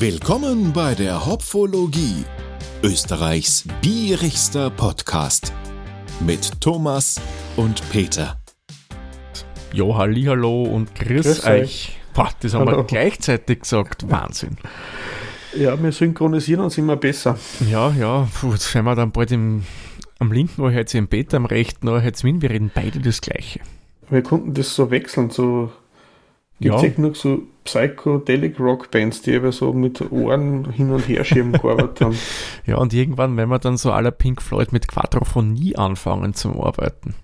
Willkommen bei der Hopfologie, Österreichs bierigster Podcast mit Thomas und Peter. Jo, hallo und grüß, Grüß euch. euch. Boah, das haben wir Hallo. gleichzeitig gesagt. Wahnsinn. Ja, wir synchronisieren uns immer besser. Ja, ja, puh, jetzt sind wir dann bald im, am linken Ohr, heute im Bett, am rechten Ohr, heute wir reden beide das Gleiche. Wir konnten das so wechseln, so gibt es Ja. genug so Psychedelic Rock Bands, die aber so mit Ohren hin und her schieben gearbeitet haben. Ja, und irgendwann, wenn wir dann so aller Pink Floyd mit Quadrophonie anfangen zum Arbeiten.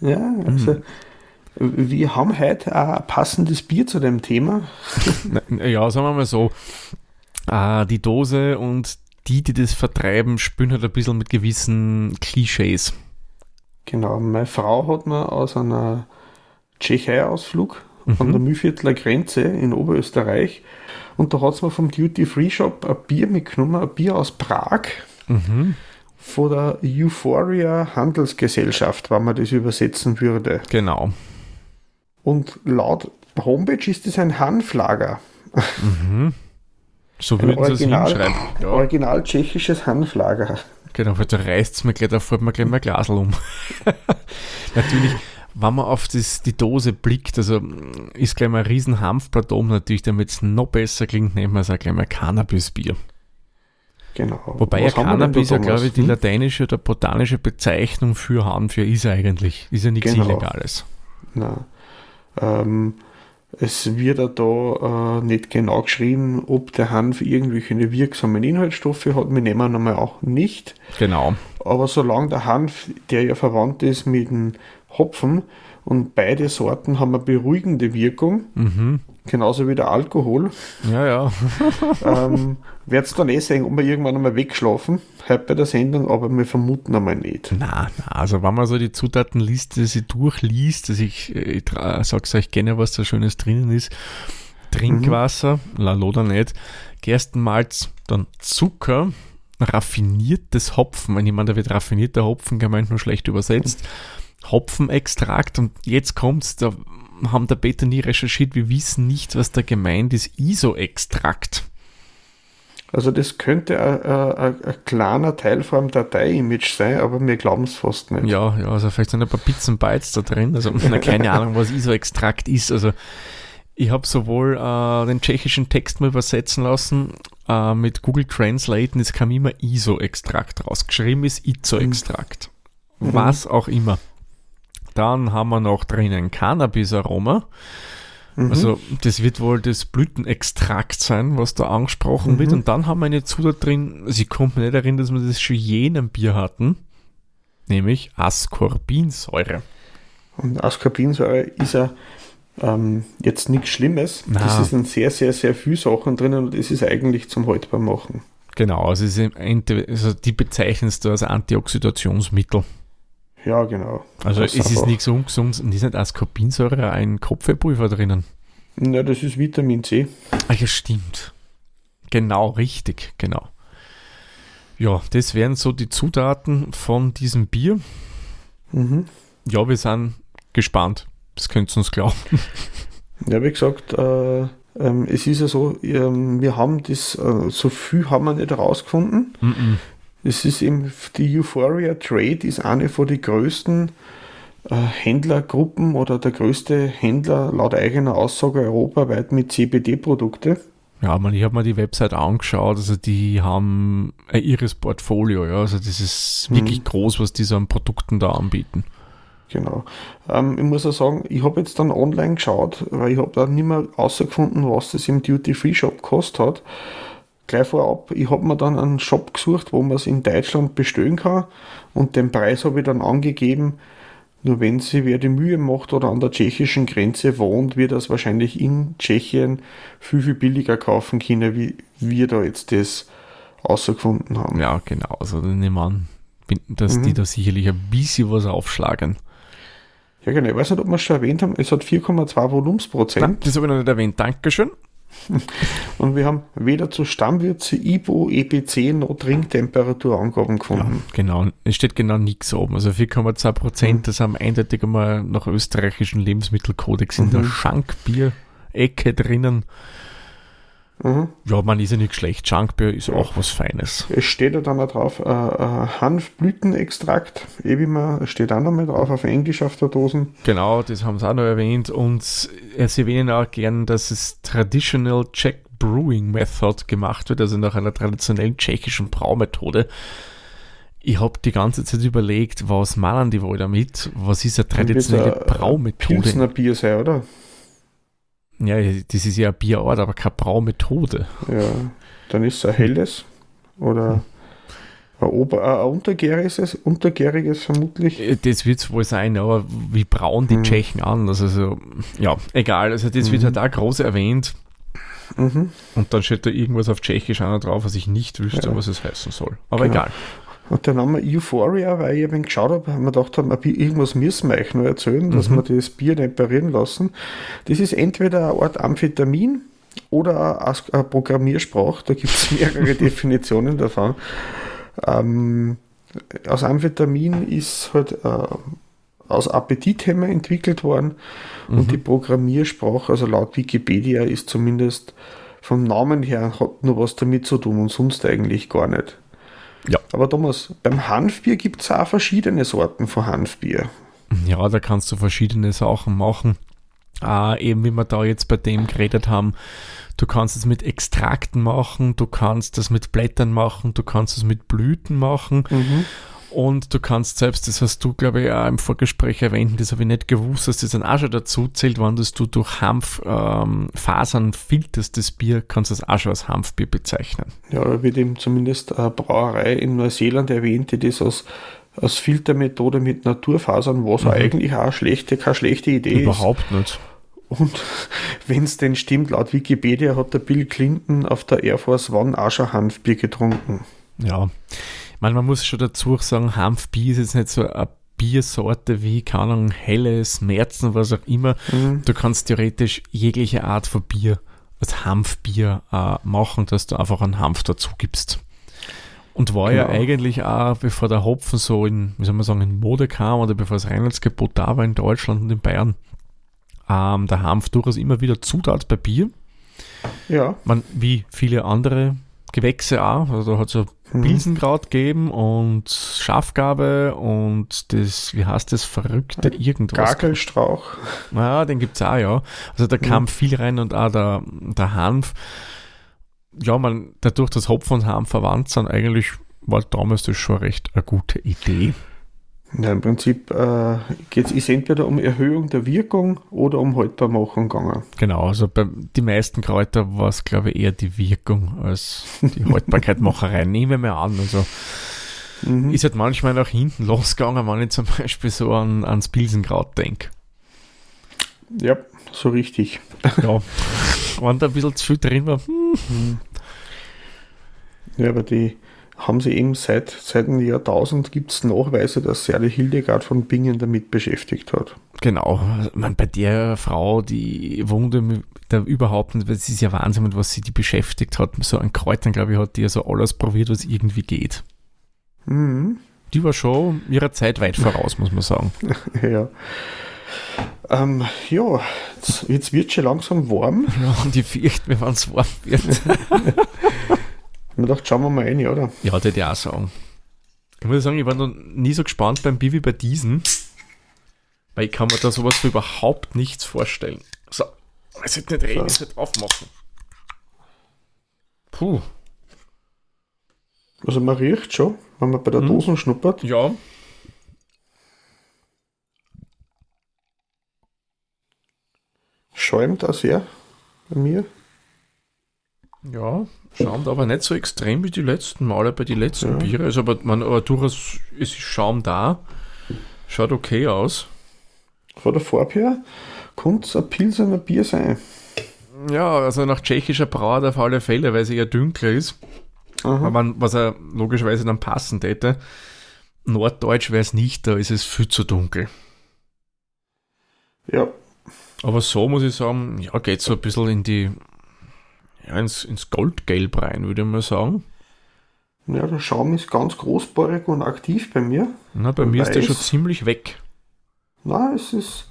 Ja, also wir haben heute ein passendes Bier zu dem Thema. Ja, sagen wir mal so, äh, die Dose und die, die das vertreiben, spüren halt ein bisschen mit gewissen Klischees. Genau, meine Frau hat mir aus einer Tschechei-Ausflug an der Mühlviertler Grenze in Oberösterreich und da hat sie mir vom Duty Free Shop ein Bier mitgenommen, ein Bier aus Prag. Mhm. von der Euphoria Handelsgesellschaft, wenn man das übersetzen würde. Genau. Und laut Homepage ist es ein Hanflager. So Ein würden sie es hinschreiben. Ja. original tschechisches Hanflager. Genau, weil da reißt es mir gleich, da fällt mir gleich mal Glasl um. natürlich, wenn man auf das, die Dose blickt, also ist gleich mal ein riesen Hanfplateau natürlich, damit es noch besser klingt, nehmen wir es auch gleich mal Cannabisbier. Genau. Wobei ja Was da, Cannabis ja, glaube ich, die Hm? lateinische oder botanische Bezeichnung für Hanf ja ist eigentlich. Ist ja nichts Genau. Illegales. Nein. Ähm, es wird ja da äh, nicht genau geschrieben, ob der Hanf irgendwelche wirksamen Inhaltsstoffe hat. Wir nehmen einmal auch nicht. Genau. Aber solange der Hanf, der ja verwandt ist mit dem Hopfen und beide Sorten haben eine beruhigende Wirkung, Mhm. Genauso wie der Alkohol, Ja, ja. ähm, wird es dann eh sehen, ob wir irgendwann einmal wegschlafen, heute bei der Sendung, aber wir vermuten einmal nicht. Na, na, also wenn man so die Zutatenliste sich durchliest, also ich, ich sag's euch gerne, was da Schönes drinnen ist. Trinkwasser, la Loda nicht, Gerstenmalz, dann Zucker, raffiniertes Hopfen, wenn jemand da wird raffinierter Hopfen gemeint, nur schlecht übersetzt, Hopfenextrakt und jetzt kommt's, da haben der Peter nie recherchiert, wir wissen nicht, was da gemeint ist, ISO-Extrakt. Also das könnte ein- ein ein- ein kleiner Teil einem Datei-Image sein, aber wir glauben es fast nicht. Ja, ja, also vielleicht sind ein paar Pizzen Bytes da drin. Also keine Ahnung, was ISO-Extrakt ist. Also ich habe sowohl äh, den tschechischen Text mal übersetzen lassen äh, mit Google Translate und es kam immer ISO-Extrakt raus. Geschrieben ist ISO-Extrakt. Was auch immer. Dann haben wir noch drinnen Cannabis-Aroma. Also das wird wohl das Blütenextrakt sein, was da angesprochen wird. Und dann haben wir eine Zutat drin, sie kommt mir nicht erinnern, dass wir das schon je in einem Bier hatten, nämlich Ascorbinsäure. Und Ascorbinsäure ist ja ähm, jetzt nichts Schlimmes. Na. Das ist in sehr, sehr, sehr viel Sachen drinnen und das ist eigentlich zum Haltbarmachen. Genau, also, es also die bezeichnen es da als Antioxidationsmittel. Ja, genau. Also es ist nichts ungesund und ist nicht Ascorbinsäure ein Kopfwehpulver drinnen. Ja, das ist Vitamin C. Ah ja, stimmt. Genau, richtig, genau. Ja, das wären so die Zutaten von diesem Bier. Mhm. Ja, wir sind gespannt. Das könnt ihr uns glauben. Ja, wie gesagt, äh, ähm, es ist ja so, ähm, wir haben das, äh, so viel haben wir nicht herausgefunden. Mhm. Es ist eben, die Euphoria Trade ist eine von den größten äh, Händlergruppen oder der größte Händler laut eigener Aussage europaweit mit CBD-Produkte. Ja, man, ich habe mir die Website angeschaut, also die haben ein irres Portfolio, ja, also das ist wirklich groß, was die so an Produkten da anbieten. Genau. Ähm, ich muss auch sagen, ich habe jetzt dann online geschaut, weil ich habe da nicht mehr rausgefunden, was das im Duty-Free-Shop gekostet hat. Gleich vorab, ich habe mir dann einen Shop gesucht, wo man es in Deutschland bestellen kann und den Preis habe ich dann angegeben. Nur wenn sie wer die Mühe macht oder an der tschechischen Grenze wohnt, wird das wahrscheinlich in Tschechien viel, viel billiger kaufen können, wie wir da jetzt das rausgefunden haben. Ja, genau, also dann nehme ich an, dass die da sicherlich ein bisschen was aufschlagen. Ja, genau. Ich weiß nicht, ob wir es schon erwähnt haben. Es hat 4,2 Volumensprozent. Nein, das habe ich noch nicht erwähnt, Dankeschön. Und wir haben weder zu Stammwürze, IBO, EBC noch Trinktemperatur-Angaben gefunden. Genau, es steht genau nichts oben. Also 4,2 Prozent, das haben eindeutig einmal nach österreichischen Lebensmittelkodex in der Schankbier-Ecke drinnen. Mhm. Ja, man ist ja nicht schlecht. Junkbier ist auch was Feines. Es steht ja dann auch drauf, äh, äh, Hanfblütenextrakt, eh wie man, steht auch noch mal drauf auf Englisch auf der Dosen. Genau, das haben sie auch noch erwähnt. Und sie erwähnen auch gern, dass es Traditional Czech Brewing Method gemacht wird, also nach einer traditionellen tschechischen Braumethode. Ich habe die ganze Zeit überlegt, was meinen die wohl damit? Was ist eine traditionelle Braumethode? Pilsner Bier sein, oder? Ja, das ist ja ein Bierort, aber keine Braumethode. Ja, dann ist es ein helles oder ein, Ober-, ein untergäriges, untergäriges vermutlich. Äh, das wird es wohl sein, aber wie braun die hm. Tschechen an? Also, ja, egal. Also, das mhm. wird halt auch groß erwähnt. Mhm. Und dann steht da irgendwas auf Tschechisch auch noch drauf, was ich nicht wüsste, ja. was es heißen soll. Aber genau. egal. Und der Name Euphoria, weil ich ein geschaut habe, haben wir gedacht, haben, irgendwas müssen wir euch noch erzählen, dass mhm. wir das Bier nicht parieren lassen. Das ist entweder eine Art Amphetamin oder eine Programmiersprache, da gibt es mehrere Definitionen davon. Ähm, aus Amphetamin ist halt äh, aus Appetithemmer entwickelt worden mhm. und die Programmiersprache, also laut Wikipedia, ist zumindest vom Namen her hat nur was damit zu tun und sonst eigentlich gar nicht. Ja. Aber Thomas, beim Hanfbier gibt es auch verschiedene Sorten von Hanfbier. Ja, da kannst du verschiedene Sachen machen. Äh, eben wie wir da jetzt bei dem geredet haben, du kannst es mit Extrakten machen, du kannst das mit Blättern machen, du kannst es mit Blüten machen. Mhm. Und du kannst selbst, das hast du, glaube ich, auch im Vorgespräch erwähnt, das habe ich nicht gewusst, dass das dann auch schon dazu zählt, wenn du durch Hanffasern ähm, filterst, das Bier, kannst du das auch schon als Hanfbier bezeichnen. Ja, da wird eben zumindest eine Brauerei in Neuseeland erwähnt, die das als, als Filtermethode mit Naturfasern, was mhm. eigentlich auch schlechte, keine schlechte Idee Überhaupt ist. Überhaupt nicht. Und wenn es denn stimmt, laut Wikipedia hat der Bill Clinton auf der Air Force One auch schon Hanfbier getrunken. Ja, meine, man muss schon dazu sagen, Hanfbier ist jetzt nicht so eine Biersorte wie, keine Ahnung, helles, Märzen, was auch immer. Mhm. Du kannst theoretisch jegliche Art von Bier als Hanfbier äh, machen, dass du einfach einen Hanf dazu gibst. Und war genau. ja eigentlich auch, bevor der Hopfen so in, wie soll man sagen, in Mode kam oder bevor das Reinheitsgebot da war in Deutschland und in Bayern, ähm, der Hanf durchaus immer wieder Zutat bei Bier. Ja. Man, wie viele andere Gewächse auch. Also da hat es ja Pilsenkraut gegeben und Schafgabe und das, wie heißt das, verrückte irgendwas. Gakelstrauch. Ja, den gibt es auch, ja. Also da kam mhm. viel rein und auch der, der Hanf. Ja, man, dadurch, dass Hopfen und Hanf verwandt sind, eigentlich war damals das schon recht eine gute Idee. Ja, im Prinzip äh, geht es entweder um Erhöhung der Wirkung oder um Haltbarmachung gegangen. Genau, also bei den meisten Kräuter war es, glaube ich, eher die Wirkung als die Haltbarkeitmacherei. Nehmen wir an. Also mhm. ist halt manchmal nach hinten losgegangen, wenn ich zum Beispiel so an, ans Pilsenkraut denke. Ja, so richtig. Ja, wenn da ein bisschen zu viel drin war. Hm. Ja, aber die haben sie eben seit, seit dem Jahrtausend gibt es Nachweise, dass sich alle Hildegard von Bingen damit beschäftigt hat. Genau, man, bei der Frau, die wundert da überhaupt nicht, weil es ist ja Wahnsinn, was sie die beschäftigt hat. So an Kräutern, glaube ich, hat die ja so alles probiert, was irgendwie geht. Mhm. Die war schon ihrer Zeit weit voraus, muss man sagen. ja. Ähm, ja, jetzt, jetzt wird schon langsam warm. Ja, und ich fürchte wenn es warm wird. Man dachte, schauen wir mal rein, oder? Ja, das hätte ich auch sagen. Ich muss sagen, ich war noch nie so gespannt beim wie bei diesen. Weil ich kann mir da sowas für überhaupt nichts vorstellen. So, ich sollte nicht reden, ich sollte aufmachen. Puh. Also man riecht schon, wenn man bei der hm. Dose schnuppert. Ja. Schäumt auch sehr bei mir. Ja, schaumt aber nicht so extrem wie die letzten Male bei den letzten ja. Biere. Also, aber, man, aber durchaus ist Schaum da. Schaut okay aus. Von der Farbe her könnte es ein Pilsener Bier sein. Ja, also nach tschechischer Brauer auf alle Fälle, weil sie ja dunkler ist. Aha. Was er logischerweise dann passen hätte. Norddeutsch wäre es nicht, da ist es viel zu dunkel. Ja. Aber so muss ich sagen, ja, geht so ein bisschen in die ja, ins, ins Goldgelb rein, würde ich mal sagen. Ja, der Schaum ist ganz großbohrig und aktiv bei mir. Na, bei mir Weiß. ist der schon ziemlich weg. Na, es ist.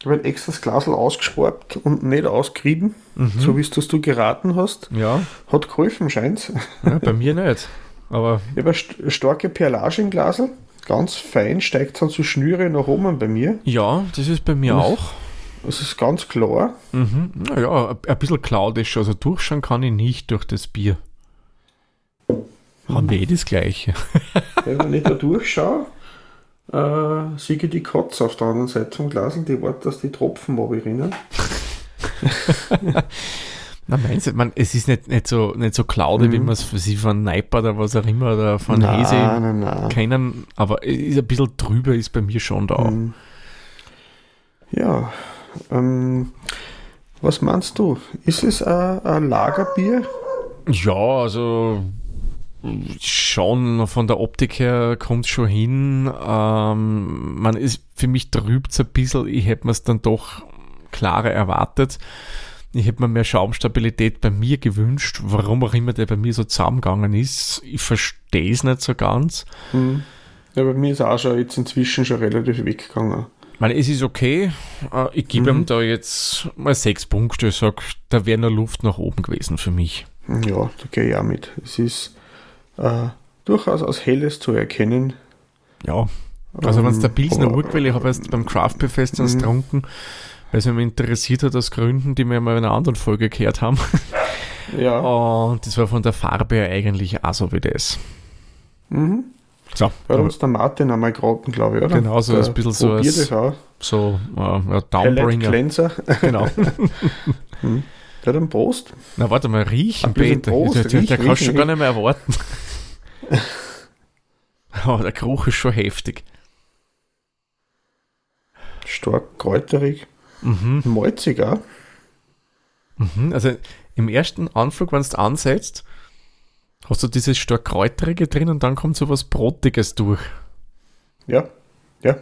Ich habe extra das Glasl ausgespart und nicht ausgerieben, Mhm. so wie es das du geraten hast. Ja, Hat geholfen, scheint's. ja bei mir nicht. Aber Ich habe eine st starke Perlage im Glasl, ganz fein, steigt dann so Schnüre nach oben bei mir. ja, das ist bei mir Was? auch. Das ist ganz klar. Mhm. Naja, ein- bisschen cloud ist schon. Also durchschauen kann ich nicht durch das Bier. Haben wir eh das Gleiche. Wenn ich da durchschaue, äh, sehe ich die Katze auf der anderen Seite vom Glasl, die wartet, dass die Tropfen rinnen. Na, meinst du, man, es ist nicht, nicht so, nicht so cloudy, wie man es von Neiper oder was auch immer oder von Nein, Hese nein, nein. kennen, aber es ist ein bisschen drüber, ist bei mir schon da. Mhm. Ja, ähm, was meinst du? Ist es ein, ein Lagerbier? Ja, also schon von der Optik her kommt es schon hin. Ähm, man ist für mich trübt ein bisschen. Ich hätte mir es dann doch klarer erwartet. Ich hätte mir mehr Schaumstabilität bei mir gewünscht, warum auch immer der bei mir so zusammengegangen ist. Ich verstehe es nicht so ganz. Hm. Ja, bei mir ist auch schon jetzt inzwischen schon relativ weggegangen. Ich meine, es ist okay. Äh, Ich gebe Mhm. ihm da jetzt mal sechs Punkte. Ich sage, da wäre noch Luft nach oben gewesen für mich. Ja, da gehe ich auch mit. Es ist äh, durchaus als Helles zu erkennen. Ja, Also wenn es der Ähm, Pilsner aber- Urquell, ich habe erst beim Craft Beer Fest Mhm. getrunken, weil es mich interessiert hat aus Gründen, die wir mal in einer anderen Folge gehört haben. Ja. Und das war von der Farbe her eigentlich auch so wie das. Mhm. So, Hat uns der Martin einmal geraten, glaube ich, oder? Genau, so Der ein bisschen so als- so äh, ja, Downbringer. Cleanser. Genau. Der hat einen Prost. Na warte mal, riechen, Peter. Prost, der der, der riech, kannst du riech, schon gar nicht mehr erwarten. Aber der Geruch ist schon heftig. Stark kräuterig. Mhm. Malzig auch. Mhm. Also im ersten Anflug, wenn du ansetzt, hast du dieses stark kräuterige drin und dann kommt so was Brotiges durch. Ja, ja.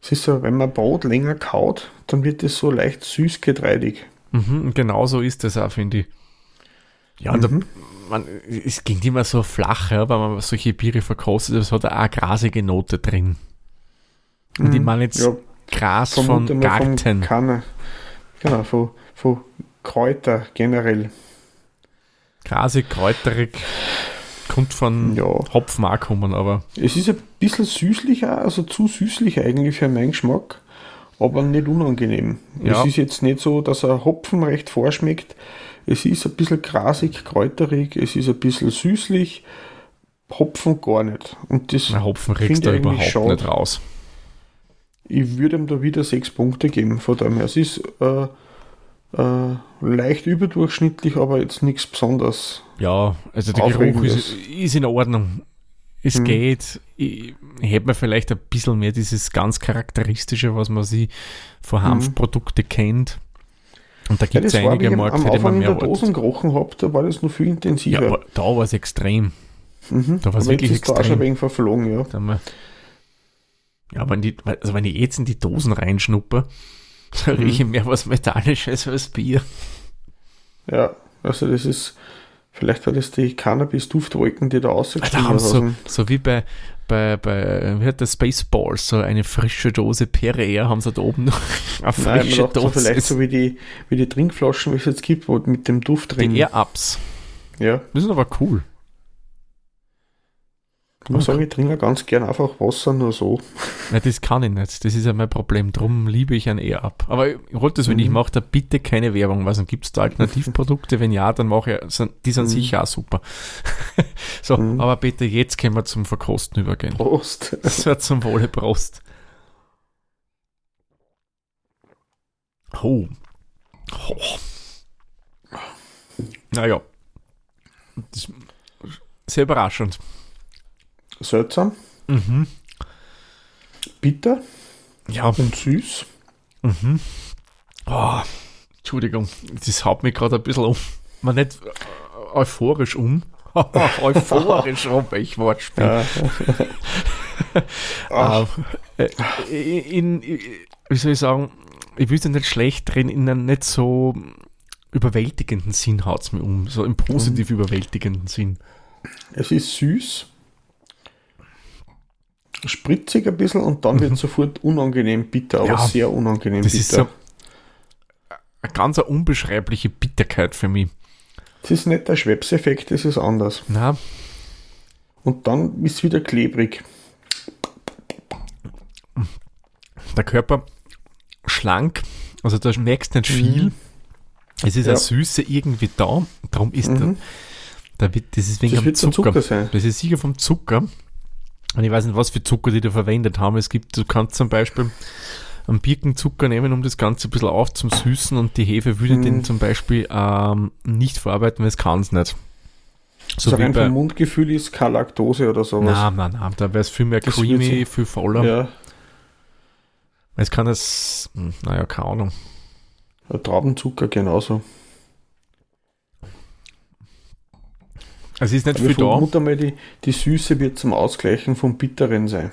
Es ist so, wenn man Brot länger kaut, dann wird es so leicht süß getreidig. Mhm, und genau so ist das auch, finde ich. Ja, und Mhm. da, man, es ging immer so flach, ja, wenn man solche Biere verkostet, es hat auch eine grasige Note drin. Und ich Mhm. meine jetzt Ja, Gras von Garten. Kanne. Genau, von, von Kräuter generell. Grasig, kräuterig, kommt von Ja. Hopfen auch kommen, aber Es ist ein bisschen süßlicher, also zu süßlich eigentlich für meinen Geschmack, aber nicht unangenehm. Ja. Es ist jetzt nicht so, dass er Hopfen recht vorschmeckt. Es ist ein bisschen grasig, kräuterig, es ist ein bisschen süßlich, Hopfen gar nicht. Und das, na, Hopfen kriegst du überhaupt schade. nicht raus. ich würde ihm da wieder sechs Punkte geben. Von dem her, es ist äh, äh, leicht überdurchschnittlich, aber jetzt nichts besonders. Ja, also der Geruch ist, ist in Ordnung. Es Mhm. geht. Ich, ich hätte mir vielleicht ein bisschen mehr dieses ganz Charakteristische, was man sie von Hanfprodukte kennt. Und da. Ja, gibt es war, wie einige ich am Markt, für die man Anfang in mehr der Dosen gerochen habe, da war das noch viel Ja, intensiver. aber da war es extrem. mhm. da war's aber wirklich ist da schon extrem. ein wenig verflogen, ja. Da Ja, wenn, die, also wenn ich jetzt in die Dosen reinschnuppe, da Mhm. rieche ich mehr was Metallisches als Bier. Ja, also das ist, vielleicht war das die Cannabis-Duftwolken, die da rausgestiegen haben sie so, sind. so wie bei, bei, bei wie hat der Spaceballs, so eine frische Dose Perrier, haben sie da oben noch eine Nein, frische man dachte so Dose. vielleicht so wie die, wie die Trinkflaschen, wie es jetzt gibt, wo mit dem Duft drin. die Air-Ups. Ja, Die sind aber cool. Ich muss sagen, ich trinke ganz gern einfach Wasser nur so. Nein, das kann ich nicht. Das ist ja mein Problem. Drum liebe ich ein Air-Up. Aber ich wollte das, wenn ich Mhm. mache, da bitte keine Werbung. Was gibt es da Alternativprodukte? wenn ja, dann mache ich, die sind Mhm. sicher auch super. so, Mhm. aber bitte, jetzt können wir zum Verkosten übergehen. Prost. So zum Wohle Prost. Oh. oh. Naja. Das ist sehr überraschend. Seltsam, Mhm. bitter Ja. und süß. Mhm. Oh, Entschuldigung, das haut mich gerade ein bisschen um. Man nicht äh, euphorisch um. euphorisch um, ich Wortspiel. Ja. Äh, in, in, wie soll ich sagen, ich will es nicht schlecht reden, in einem nicht so überwältigenden Sinn haut es mir um. So im positiv überwältigenden Sinn. es ist süß. Spritzig ein bisschen und dann wird sofort unangenehm bitter, aber Mhm. Ja, sehr unangenehm Das bitter. ist so eine ganz unbeschreibliche Bitterkeit für mich. das ist nicht der Schwepseffekt, das ist anders. Na, Und dann ist es wieder klebrig. der Körper schlank, also da merkst nicht viel. Es ist Ja. eine Süße irgendwie da, darum ist Mhm. da, da wird, das ist wegen Das dem Zucker. Zucker sein. Das ist sicher vom Zucker. Und ich weiß nicht, was für Zucker die da verwendet haben. Es gibt, du kannst zum Beispiel einen Birkenzucker nehmen, um das Ganze ein bisschen aufzusüßen und die Hefe würde Mhm. den zum Beispiel ähm, nicht verarbeiten, weil es kann es nicht. So wie rein vom Mundgefühl ist keine Laktose oder sowas. Nein, nein, nein, da wäre es viel mehr Das creamy, viel voller. Ja, Es kann es, hm, naja, keine Ahnung. Traubenzucker genauso. Es ist nicht Aber viel da. vermute mal, die, die Süße wird zum Ausgleichen vom Bitteren sein.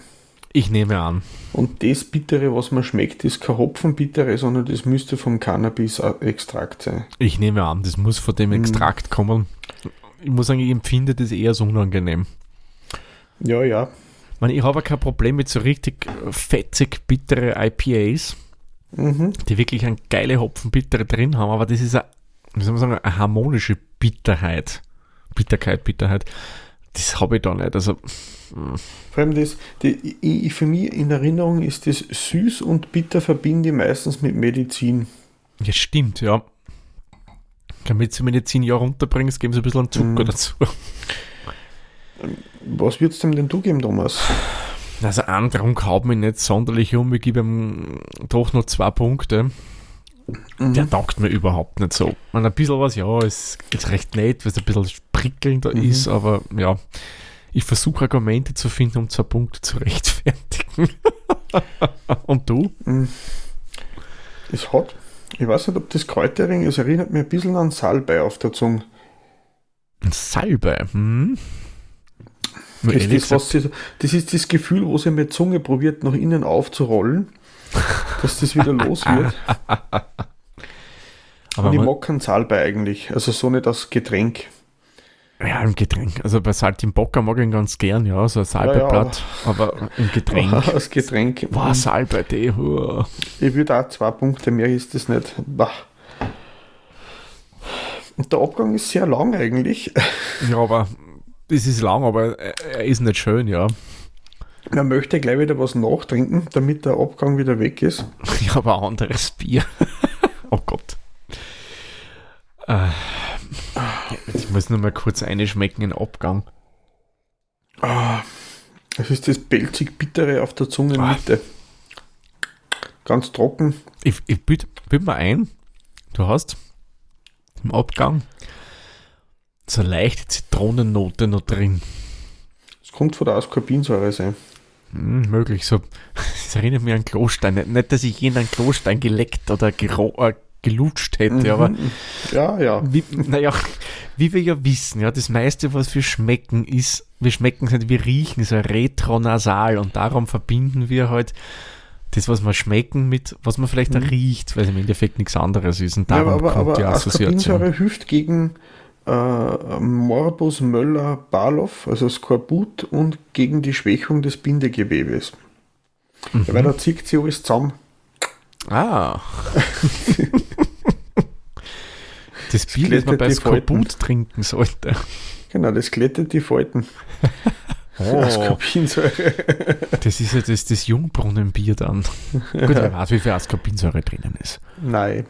Ich nehme an. Und das Bittere, was man schmeckt, ist kein Hopfenbittere, sondern das müsste vom Cannabis-Extrakt sein. Ich nehme an, das muss von dem Mhm. Extrakt kommen. Ich muss sagen, ich empfinde das eher so unangenehm. Ja, ja. Ich, meine, ich habe kein Problem mit so richtig fetzig bittere IPAs, Mhm. die wirklich eine geile Hopfenbittere drin haben, aber das ist eine, wie soll man sagen, eine harmonische Bitterheit. Bitterkeit, Bitterheit. Das habe ich da nicht. Also, Vor allem das, die, ich, für mich in Erinnerung ist das süß und bitter verbinde ich meistens mit Medizin. ja, stimmt, ja. Damit sie Medizin ja runterbringst, geben sie ein bisschen Zucker Mhm. dazu. Was würdest du dem denn du geben, Thomas? Also, ein Trunk haut mich nicht sonderlich um. Ich gebe ihm doch noch zwei Punkte. Der taugt mir überhaupt nicht so. Man, ein bisschen was, ja, ist, ist recht nett, weil es ein bisschen prickelnder Mhm. ist, aber ja, ich versuche Argumente zu finden, um zwei Punkte zu rechtfertigen. Und du? Es hat, ich weiß nicht, ob das Kräutering, es erinnert mich ein bisschen an Salbei auf der Zunge. Salbe. Hm? Das, ehrlich das, das ist das Gefühl, wo sie mit Zunge probiert, nach innen aufzurollen, dass das wieder los wird. aber Und ich mag keinen Salbei eigentlich, also so nicht als Getränk. ja, im Getränk. Also bei Saltimbocca mag ich ihn ganz gern, ja, so ein Salbeiblatt, aber im Getränk. als Getränk. Boah, Salbei, die, huah. Ich würde auch zwei Punkte mehr, ist das nicht. Bah. Und der Abgang ist sehr lang eigentlich. Ja, aber das ist lang, aber er er ist nicht schön, ja. Man möchte gleich wieder was nachtrinken, damit der Abgang wieder weg ist. Ich habe ein anderes Bier. oh Gott. Äh, ich muss nur mal kurz einschmecken in den Abgang. Das ist das pelzig-bittere auf der Zungenmitte. Ganz trocken. Ich, ich bild, bild mal ein, du hast im Abgang so eine leichte Zitronennote noch drin. Es kommt von der Ascorbinsäure sein. Hm, möglich, so. Das erinnert mich an Klostein. Nicht, nicht, dass ich je in einen Klostein geleckt oder äh, gelutscht hätte, aber Mhm. Ja, ja. wie, naja, wie wir ja wissen, ja, das meiste, was wir schmecken, ist, wir schmecken sind, wir riechen, so retronasal und darum verbinden wir halt das, was wir schmecken, mit was man vielleicht auch riecht, weil es im Endeffekt nichts anderes ist und Mhm. ja darum aber kommt die aber Assoziation. Ascorbinsäure hilft gegen äh, Morbus Möller-Barloff, also Skorbut und gegen die Schwächung des Bindegewebes. Mhm. Weil da zieht sie alles zusammen. Ah. das Bier, das man bei. Skorbut trinken sollte. Genau, das glättet die Falten. Oh, Ascorbinsäure. das ist ja das, das Jungbrunnenbier dann. Gut, wer weiß, wie viel Ascorbinsäure drinnen ist. Nein.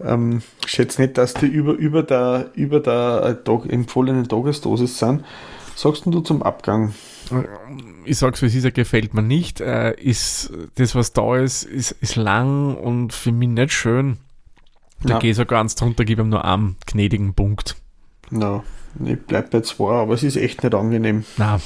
Ähm, ich schätze nicht, dass die über, über der, über der äh, empfohlenen Tagesdosis sind. Sagst du zum Abgang? ich sag's, wie es ist, er gefällt mir nicht. Äh, ist das, was da ist, ist, ist lang und für mich nicht schön. Da Ja. gehe ich sogar eins drunter, gebe ihm nur einen gnädigen Punkt. Na, ich bleib bei zwei, aber es ist echt nicht angenehm. Na.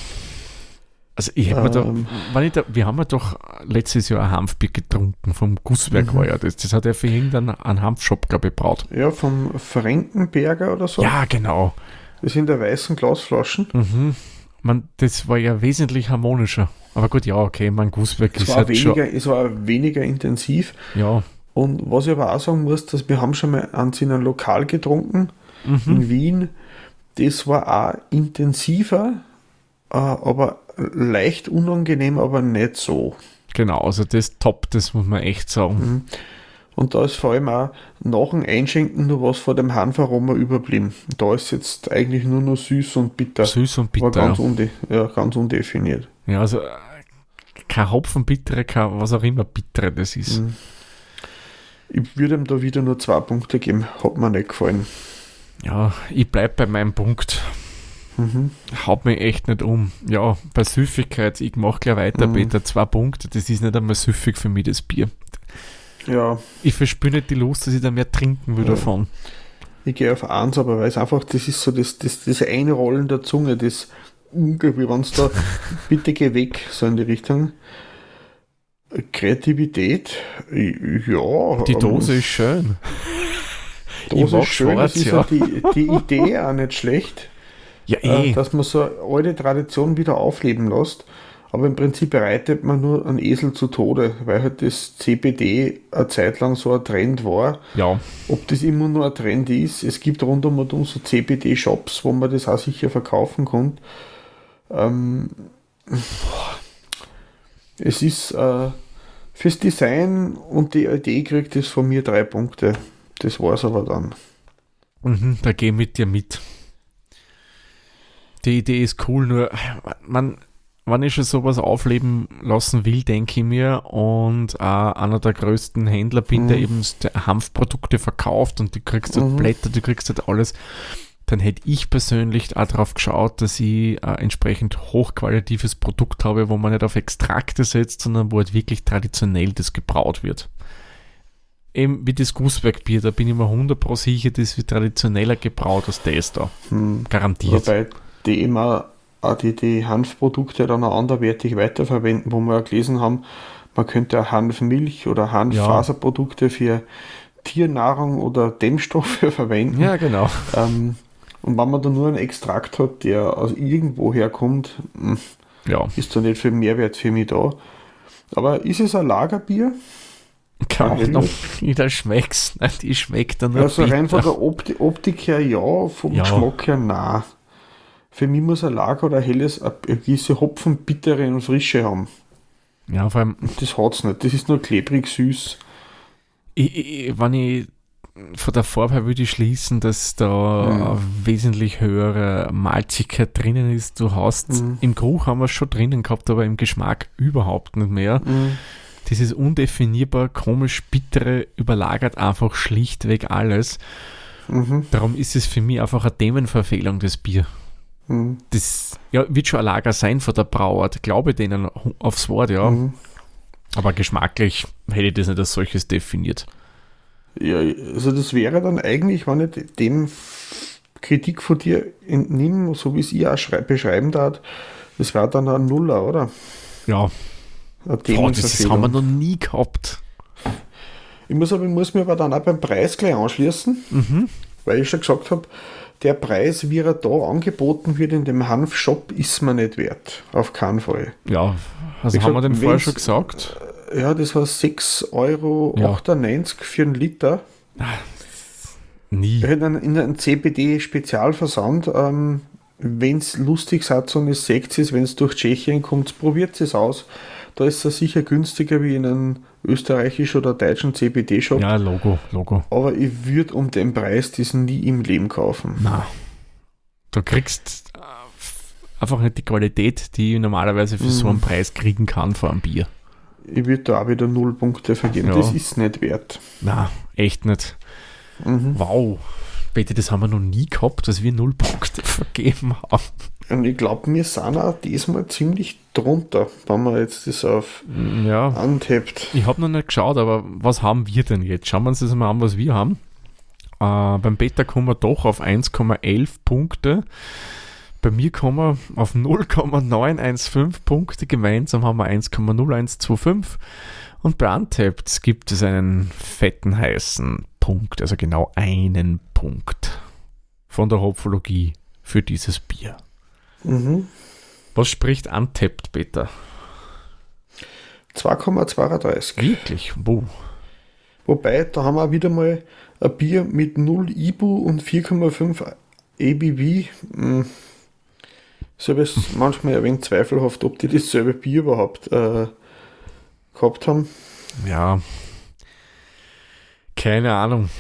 Also ich hätte mir da, Ähm. wenn ich da, wir haben ja doch letztes Jahr ein Hanfbier getrunken, vom Gusswerk Mhm. war ja das. Das hat er für irgendeinen einen Hanfshop, glaube ich, gebraut. Ja, vom Frankenberger oder so. Ja, genau. Das sind der weißen Glasflaschen. Mhm. Man, das war ja wesentlich harmonischer. Aber gut, ja, okay, mein Gusswerk Es ist war, halt weniger, schon. es war weniger intensiv. Ja. Und was ich aber auch sagen muss, dass wir haben schon mal eins in einem Lokal getrunken Mhm. in Wien. Das war auch intensiver, aber leicht unangenehm, aber nicht so. Genau, also das top, das muss man echt sagen. Mhm. Und da ist vor allem auch nach dem Einschenken nur was vor dem Hanfaroma überblieben. Da ist jetzt eigentlich nur noch süß und bitter. Süß und bitter. War ganz, unde ja, ganz undefiniert. Ja, also äh, kein Hopfenbittere, kein was auch immer bittere das ist. Mhm. Ich würde ihm da wieder nur zwei Punkte geben. Hat mir nicht gefallen. Ja, ich bleibe bei meinem Punkt. Mhm. Haut mich echt nicht um. Ja, bei Süffigkeit, ich mache gleich weiter, mhm. Peter, zwei Punkte. Das ist nicht einmal süffig für mich, das Bier. Ja. Ich verspüre nicht die Lust, dass ich da mehr trinken will ja. davon. Ich gehe auf eins, aber weil es einfach, das ist so das, das, das Einrollen der Zunge, das, wie wenn es da, bitte geh weg, so in die Richtung. Kreativität, ja. Die Dose ähm, ist schön. Dose ist schön, schwarz, ist ja. die, die Idee auch nicht schlecht. Ja, äh, eh. Dass man so eine alte Tradition wieder aufleben lässt. Aber im Prinzip reitet man nur einen Esel zu Tode, weil halt das CBD eine Zeit lang so ein Trend war. Ja. Ob das immer nur ein Trend ist, es gibt rund um und um so CBD-Shops, wo man das auch sicher verkaufen kann. Ähm, es ist äh, fürs Design und die Idee kriegt es von mir drei Punkte. Das war es aber dann. Mhm, da gehe ich mit dir mit. Die Idee ist cool, nur man, wenn ich schon sowas aufleben lassen will, denke ich mir, und äh, einer der größten Händler bin, mhm. der eben Hanfprodukte verkauft und du kriegst halt mhm. Blätter, du kriegst halt alles, dann hätte ich persönlich auch darauf geschaut, dass ich äh, entsprechend hochqualitatives Produkt habe, wo man nicht auf Extrakte setzt, sondern wo halt wirklich traditionell das gebraut wird. Eben wie das Gusswerkbier, da bin ich mir 100% sicher, das wird traditioneller gebraut als das da. Hm. Garantiert. Wobei die immer die, die Hanfprodukte dann auch anderwertig weiterverwenden, wo wir ja gelesen haben, man könnte auch Hanfmilch oder Hanffaserprodukte ja. für Tiernahrung oder Dämmstoffe verwenden. Ja, genau. Ähm, und wenn man da nur einen Extrakt hat, der aus irgendwo herkommt, hm, ja. ist da nicht viel Mehrwert für mich da. Aber ist es ein Lagerbier? Kann ich noch wieder schmeckst. Nein, die schmeckt dann Also rein von der Optik, Optik her ja, vom ja. Geschmack her nein. Für mich muss ein Lager oder ein helles eine gewisse Hopfen, bittere und Frische haben. Ja, vor allem. Das hat es nicht. Das ist nur klebrig süß. Ich, ich, wenn ich von der Farbe her würde ich schließen, dass da mhm. wesentlich höhere Malzigkeit drinnen ist. Du hast mhm. im Geruch haben wir es schon drinnen gehabt, aber im Geschmack überhaupt nicht mehr. Mhm. Dieses undefinierbar, komisch bittere überlagert einfach schlichtweg alles. Mhm. Darum ist es für mich einfach eine Themenverfehlung, das Bier. Mhm. Das ja, wird schon ein Lager sein von der Brauart, glaube denen aufs Wort, ja. Mhm. Aber geschmacklich hätte ich das nicht als solches definiert. Ja, also das wäre dann eigentlich, wenn ich dem Kritik von dir entnehme, so wie es ich auch beschreiben darf, das wäre dann ein Nuller, oder? Ja. Das, das haben wir noch nie gehabt. Ich muss, aber, ich muss mir aber dann auch beim Preis gleich anschließen, mhm. weil ich schon gesagt habe, der Preis, wie er da angeboten wird in dem Hanfshop, ist mir nicht wert. Auf keinen Fall. Ja, also ich haben gesagt, wir den vorher schon gesagt. Ja, das war 6,98 Euro ja. für einen Liter. Nie. In einem CBD-Spezialversand. Ähm, wenn es lustig seid und es seht es, wenn es durch Tschechien kommt, probiert es aus. Da ist es sicher günstiger wie in einem österreichischen oder deutschen CBD-Shop. Ja, Logo, Logo. Aber ich würde um den Preis diesen nie im Leben kaufen. Na, du kriegst äh, einfach nicht die Qualität, die ich normalerweise für mm. so einen mhm. Preis kriegen kann vor einem Bier. Ich würde da auch wieder null Punkte vergeben. Ja. Das ist nicht wert. Na, echt nicht. Mhm. Wow. Bitte, das haben wir noch nie gehabt, dass wir null Punkte vergeben haben. Und ich glaube, wir sind auch diesmal ziemlich drunter, wenn man jetzt das auf ja. antippt. Ich habe noch nicht geschaut, aber was haben wir denn jetzt? Schauen wir uns das mal an, was wir haben. Äh, beim Beta kommen wir doch auf 1,11 Punkte. Bei mir kommen wir auf 0,915 Punkte. Gemeinsam haben wir 1,0125. Und bei Untapped gibt es einen fetten heißen Punkt, also genau einen Punkt von der Hopfologie für dieses Bier. Mhm. Was spricht Untapped, Peter? 2,32. Wirklich? Wo? Wobei, da haben wir wieder mal ein Bier mit 0 IBU und 4,5 ABV. Hm. Selbst manchmal ein wenig zweifelhaft, ob die dasselbe Bier überhaupt äh, gehabt haben. Ja. Keine Ahnung.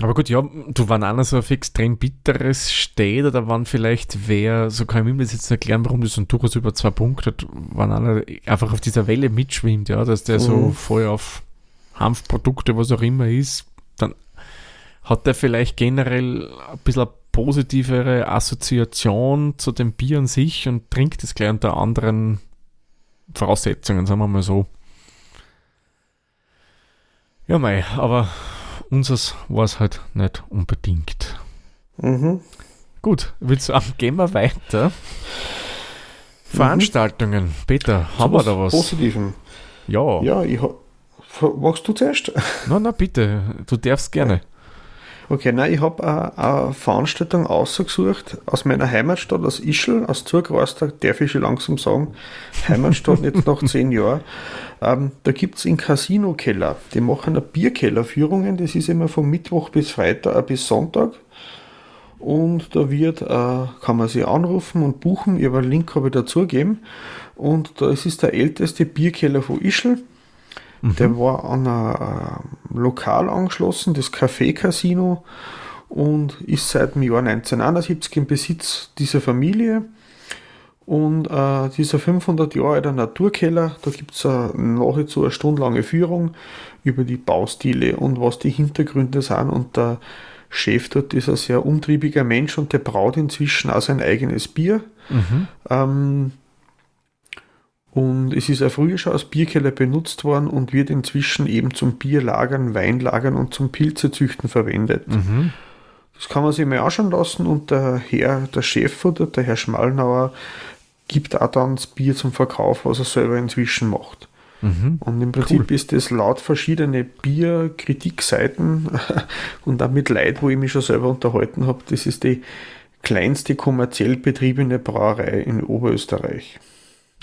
Aber gut, ja, du, wenn einer so auf extrem bitteres steht oder wann vielleicht wer, so kann ich mir das jetzt erklären, warum das so ein durchaus über zwei Punkte hat, wenn einer einfach auf dieser Welle mitschwimmt, ja, dass der mhm. so voll auf Hanfprodukte, was auch immer ist, dann hat der vielleicht generell ein bisschen eine positivere Assoziation zu dem Bier an sich und trinkt es gleich unter anderen Voraussetzungen, sagen wir mal so. Ja, mei, aber unseres war es halt nicht unbedingt. Mhm. Gut, willst du, gehen wir weiter. Mhm. Veranstaltungen. Peter, haben wir da was? Positiven. Ja. Ja, ich hab, Machst du zuerst? Nein, nein, bitte. Du darfst gerne. Okay, nein, ich habe eine Veranstaltung ausgesucht aus meiner Heimatstadt, aus Ischl, aus Zurgrauster, darf ich schon langsam sagen. Heimatstadt jetzt nach zehn Jahren. Ähm, da gibt es in Casino-Keller, die machen eine Bierkellerführungen, das ist immer von Mittwoch bis Freitag äh, bis Sonntag. Und da wird, äh, kann man sie anrufen und buchen, ich habe einen Link habe ich dazugegeben. Und da ist es der älteste Bierkeller von Ischl Mhm. Der war an ein Lokal angeschlossen, das Café Casino, und ist seit dem Jahr 1971 im Besitz dieser Familie. Und äh, dieser 500 Jahre alter Naturkeller, da gibt es äh, nahezu eine stundenlange Führung über die Baustile und was die Hintergründe sind. Und der Chef dort ist ein sehr umtriebiger Mensch und der braut inzwischen auch sein eigenes Bier. Mhm. Ähm, und es ist ja früher schon als Bierkeller benutzt worden und wird inzwischen eben zum Bierlagern, Weinlagern und zum Pilzezüchten verwendet. Mhm. Das kann man sich mal anschauen lassen und der Herr, der Chef oder der Herr Schmalnauer gibt auch dann das Bier zum Verkauf, was er selber inzwischen macht. Mhm. Und im Prinzip cool. ist das laut verschiedene Bierkritikseiten und auch mit Leid, wo ich mich schon selber unterhalten habe, das ist die kleinste kommerziell betriebene Brauerei in Oberösterreich.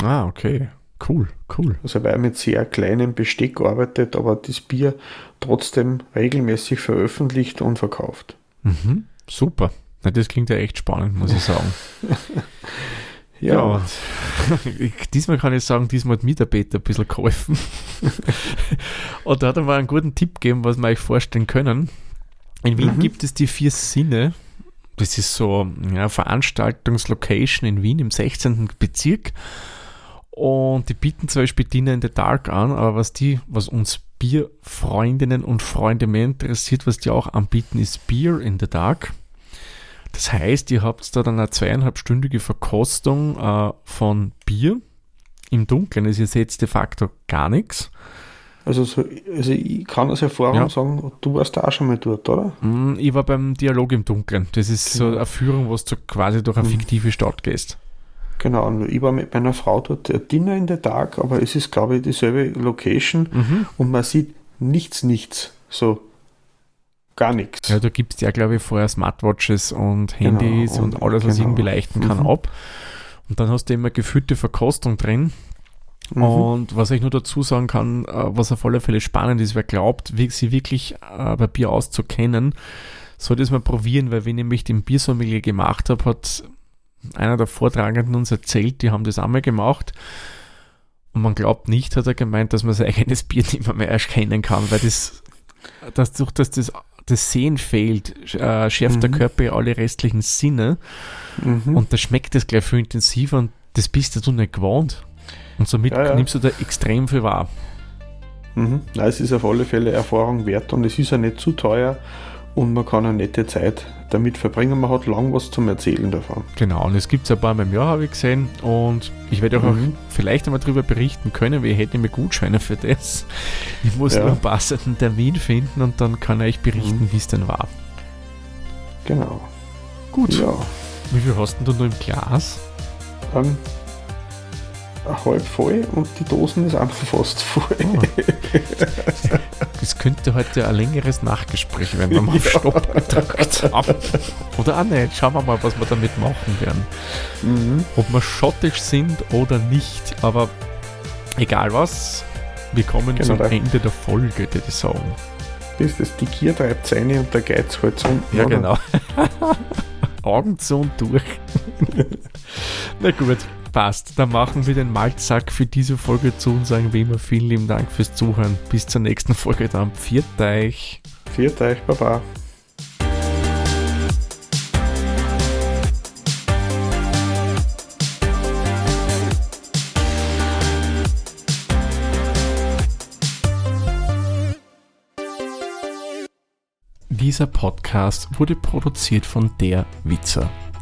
Ah, okay. Cool, cool. Also weil er mit sehr kleinem Besteck arbeitet, aber das Bier trotzdem regelmäßig veröffentlicht und verkauft. Mhm, super. Na, das klingt ja echt spannend, muss ich sagen. ja. ja diesmal kann ich sagen, diesmal hat mir der Peter ein bisschen geholfen. und da hat er mal einen guten Tipp gegeben, was wir euch vorstellen können. In Wien mhm. gibt es die vier Sinne. Das ist so eine Veranstaltungslocation in Wien im 16. Bezirk. Und die bieten zum Beispiel Dinner in the Dark an, aber was die, was uns Bierfreundinnen und Freunde mehr interessiert, was die auch anbieten, ist Beer in the Dark. Das heißt, ihr habt da dann eine zweieinhalbstündige Verkostung äh, von Bier im Dunkeln. Also ihr seht de facto gar nichts. Also, so, also ich kann aus Erfahrung ja. sagen, du warst da auch schon mal dort, oder? Mm, ich war beim Dialog im Dunkeln. Das ist genau. so eine Führung, wo du quasi durch eine mhm. fiktive Stadt gehst. Genau, und ich war mit meiner Frau dort äh, Dinner in der Tag, aber es ist, glaube ich, dieselbe Location mhm. und man sieht nichts, nichts. So gar nichts. Ja, da gibt es ja, glaube ich, vorher Smartwatches und Handys genau, und, und, alles, was genau. irgendwie leichten kann, mhm. ab. Und dann hast du immer gefühlte Verkostung drin. Mhm. Und was ich nur dazu sagen kann, äh, was auf alle Fälle spannend ist, wer glaubt, sie wirklich äh, bei Bier auszukennen, sollte es mal probieren, weil wenn ich nämlich den Biersommelier gemacht habe, hat einer der Vortragenden uns erzählt, die haben das einmal gemacht. Und man glaubt nicht, hat er gemeint, dass man sein eigenes Bier nicht mehr erkennen kann, weil das, das durch das, das, das Sehen fehlt, äh, schärft mhm. der Körper alle restlichen Sinne. Mhm. Und da schmeckt es gleich viel intensiver und das bist du nicht gewohnt. Und somit ja, ja. nimmst du da extrem viel wahr. Mhm. Na, es ist auf alle Fälle Erfahrung wert und es ist ja nicht zu teuer und man kann eine nette Zeit damit verbringen. Man hat lang was zum Erzählen davon. Genau, und es gibt es ein paar Mal im Jahr, habe ich gesehen. Und ich werde auch, mhm. auch vielleicht einmal darüber berichten können, weil ich hätte mir Gutscheine für das. Ich muss ja. nur einen passenden Termin finden und dann kann ich berichten, mhm. wie es denn war. Genau. Gut. Ja. Wie viel hast du noch im Glas? Ähm, halb voll und die Dosen ist einfach fast voll. Oh. Das könnte heute ein längeres Nachgespräch werden, wenn wir auf Stopp gedrückt haben. Oder auch nicht. Schauen wir mal, was wir damit machen werden. Mhm. Ob wir schottisch sind oder nicht. Aber egal was, wir kommen genau. zum Ende der Folge, würde ich sagen. Das ist die Gier treibt seine und der Geiz halt unten. Ja, genau. Augen zu und durch. Na gut, passt. Dann machen wir den Maltsack für diese Folge zu und sagen wie immer vielen lieben Dank fürs Zuhören. Bis zur nächsten Folge dann. Pfiat euch. Pfiat euch, Baba. Dieser Podcast wurde produziert von Der Witzer.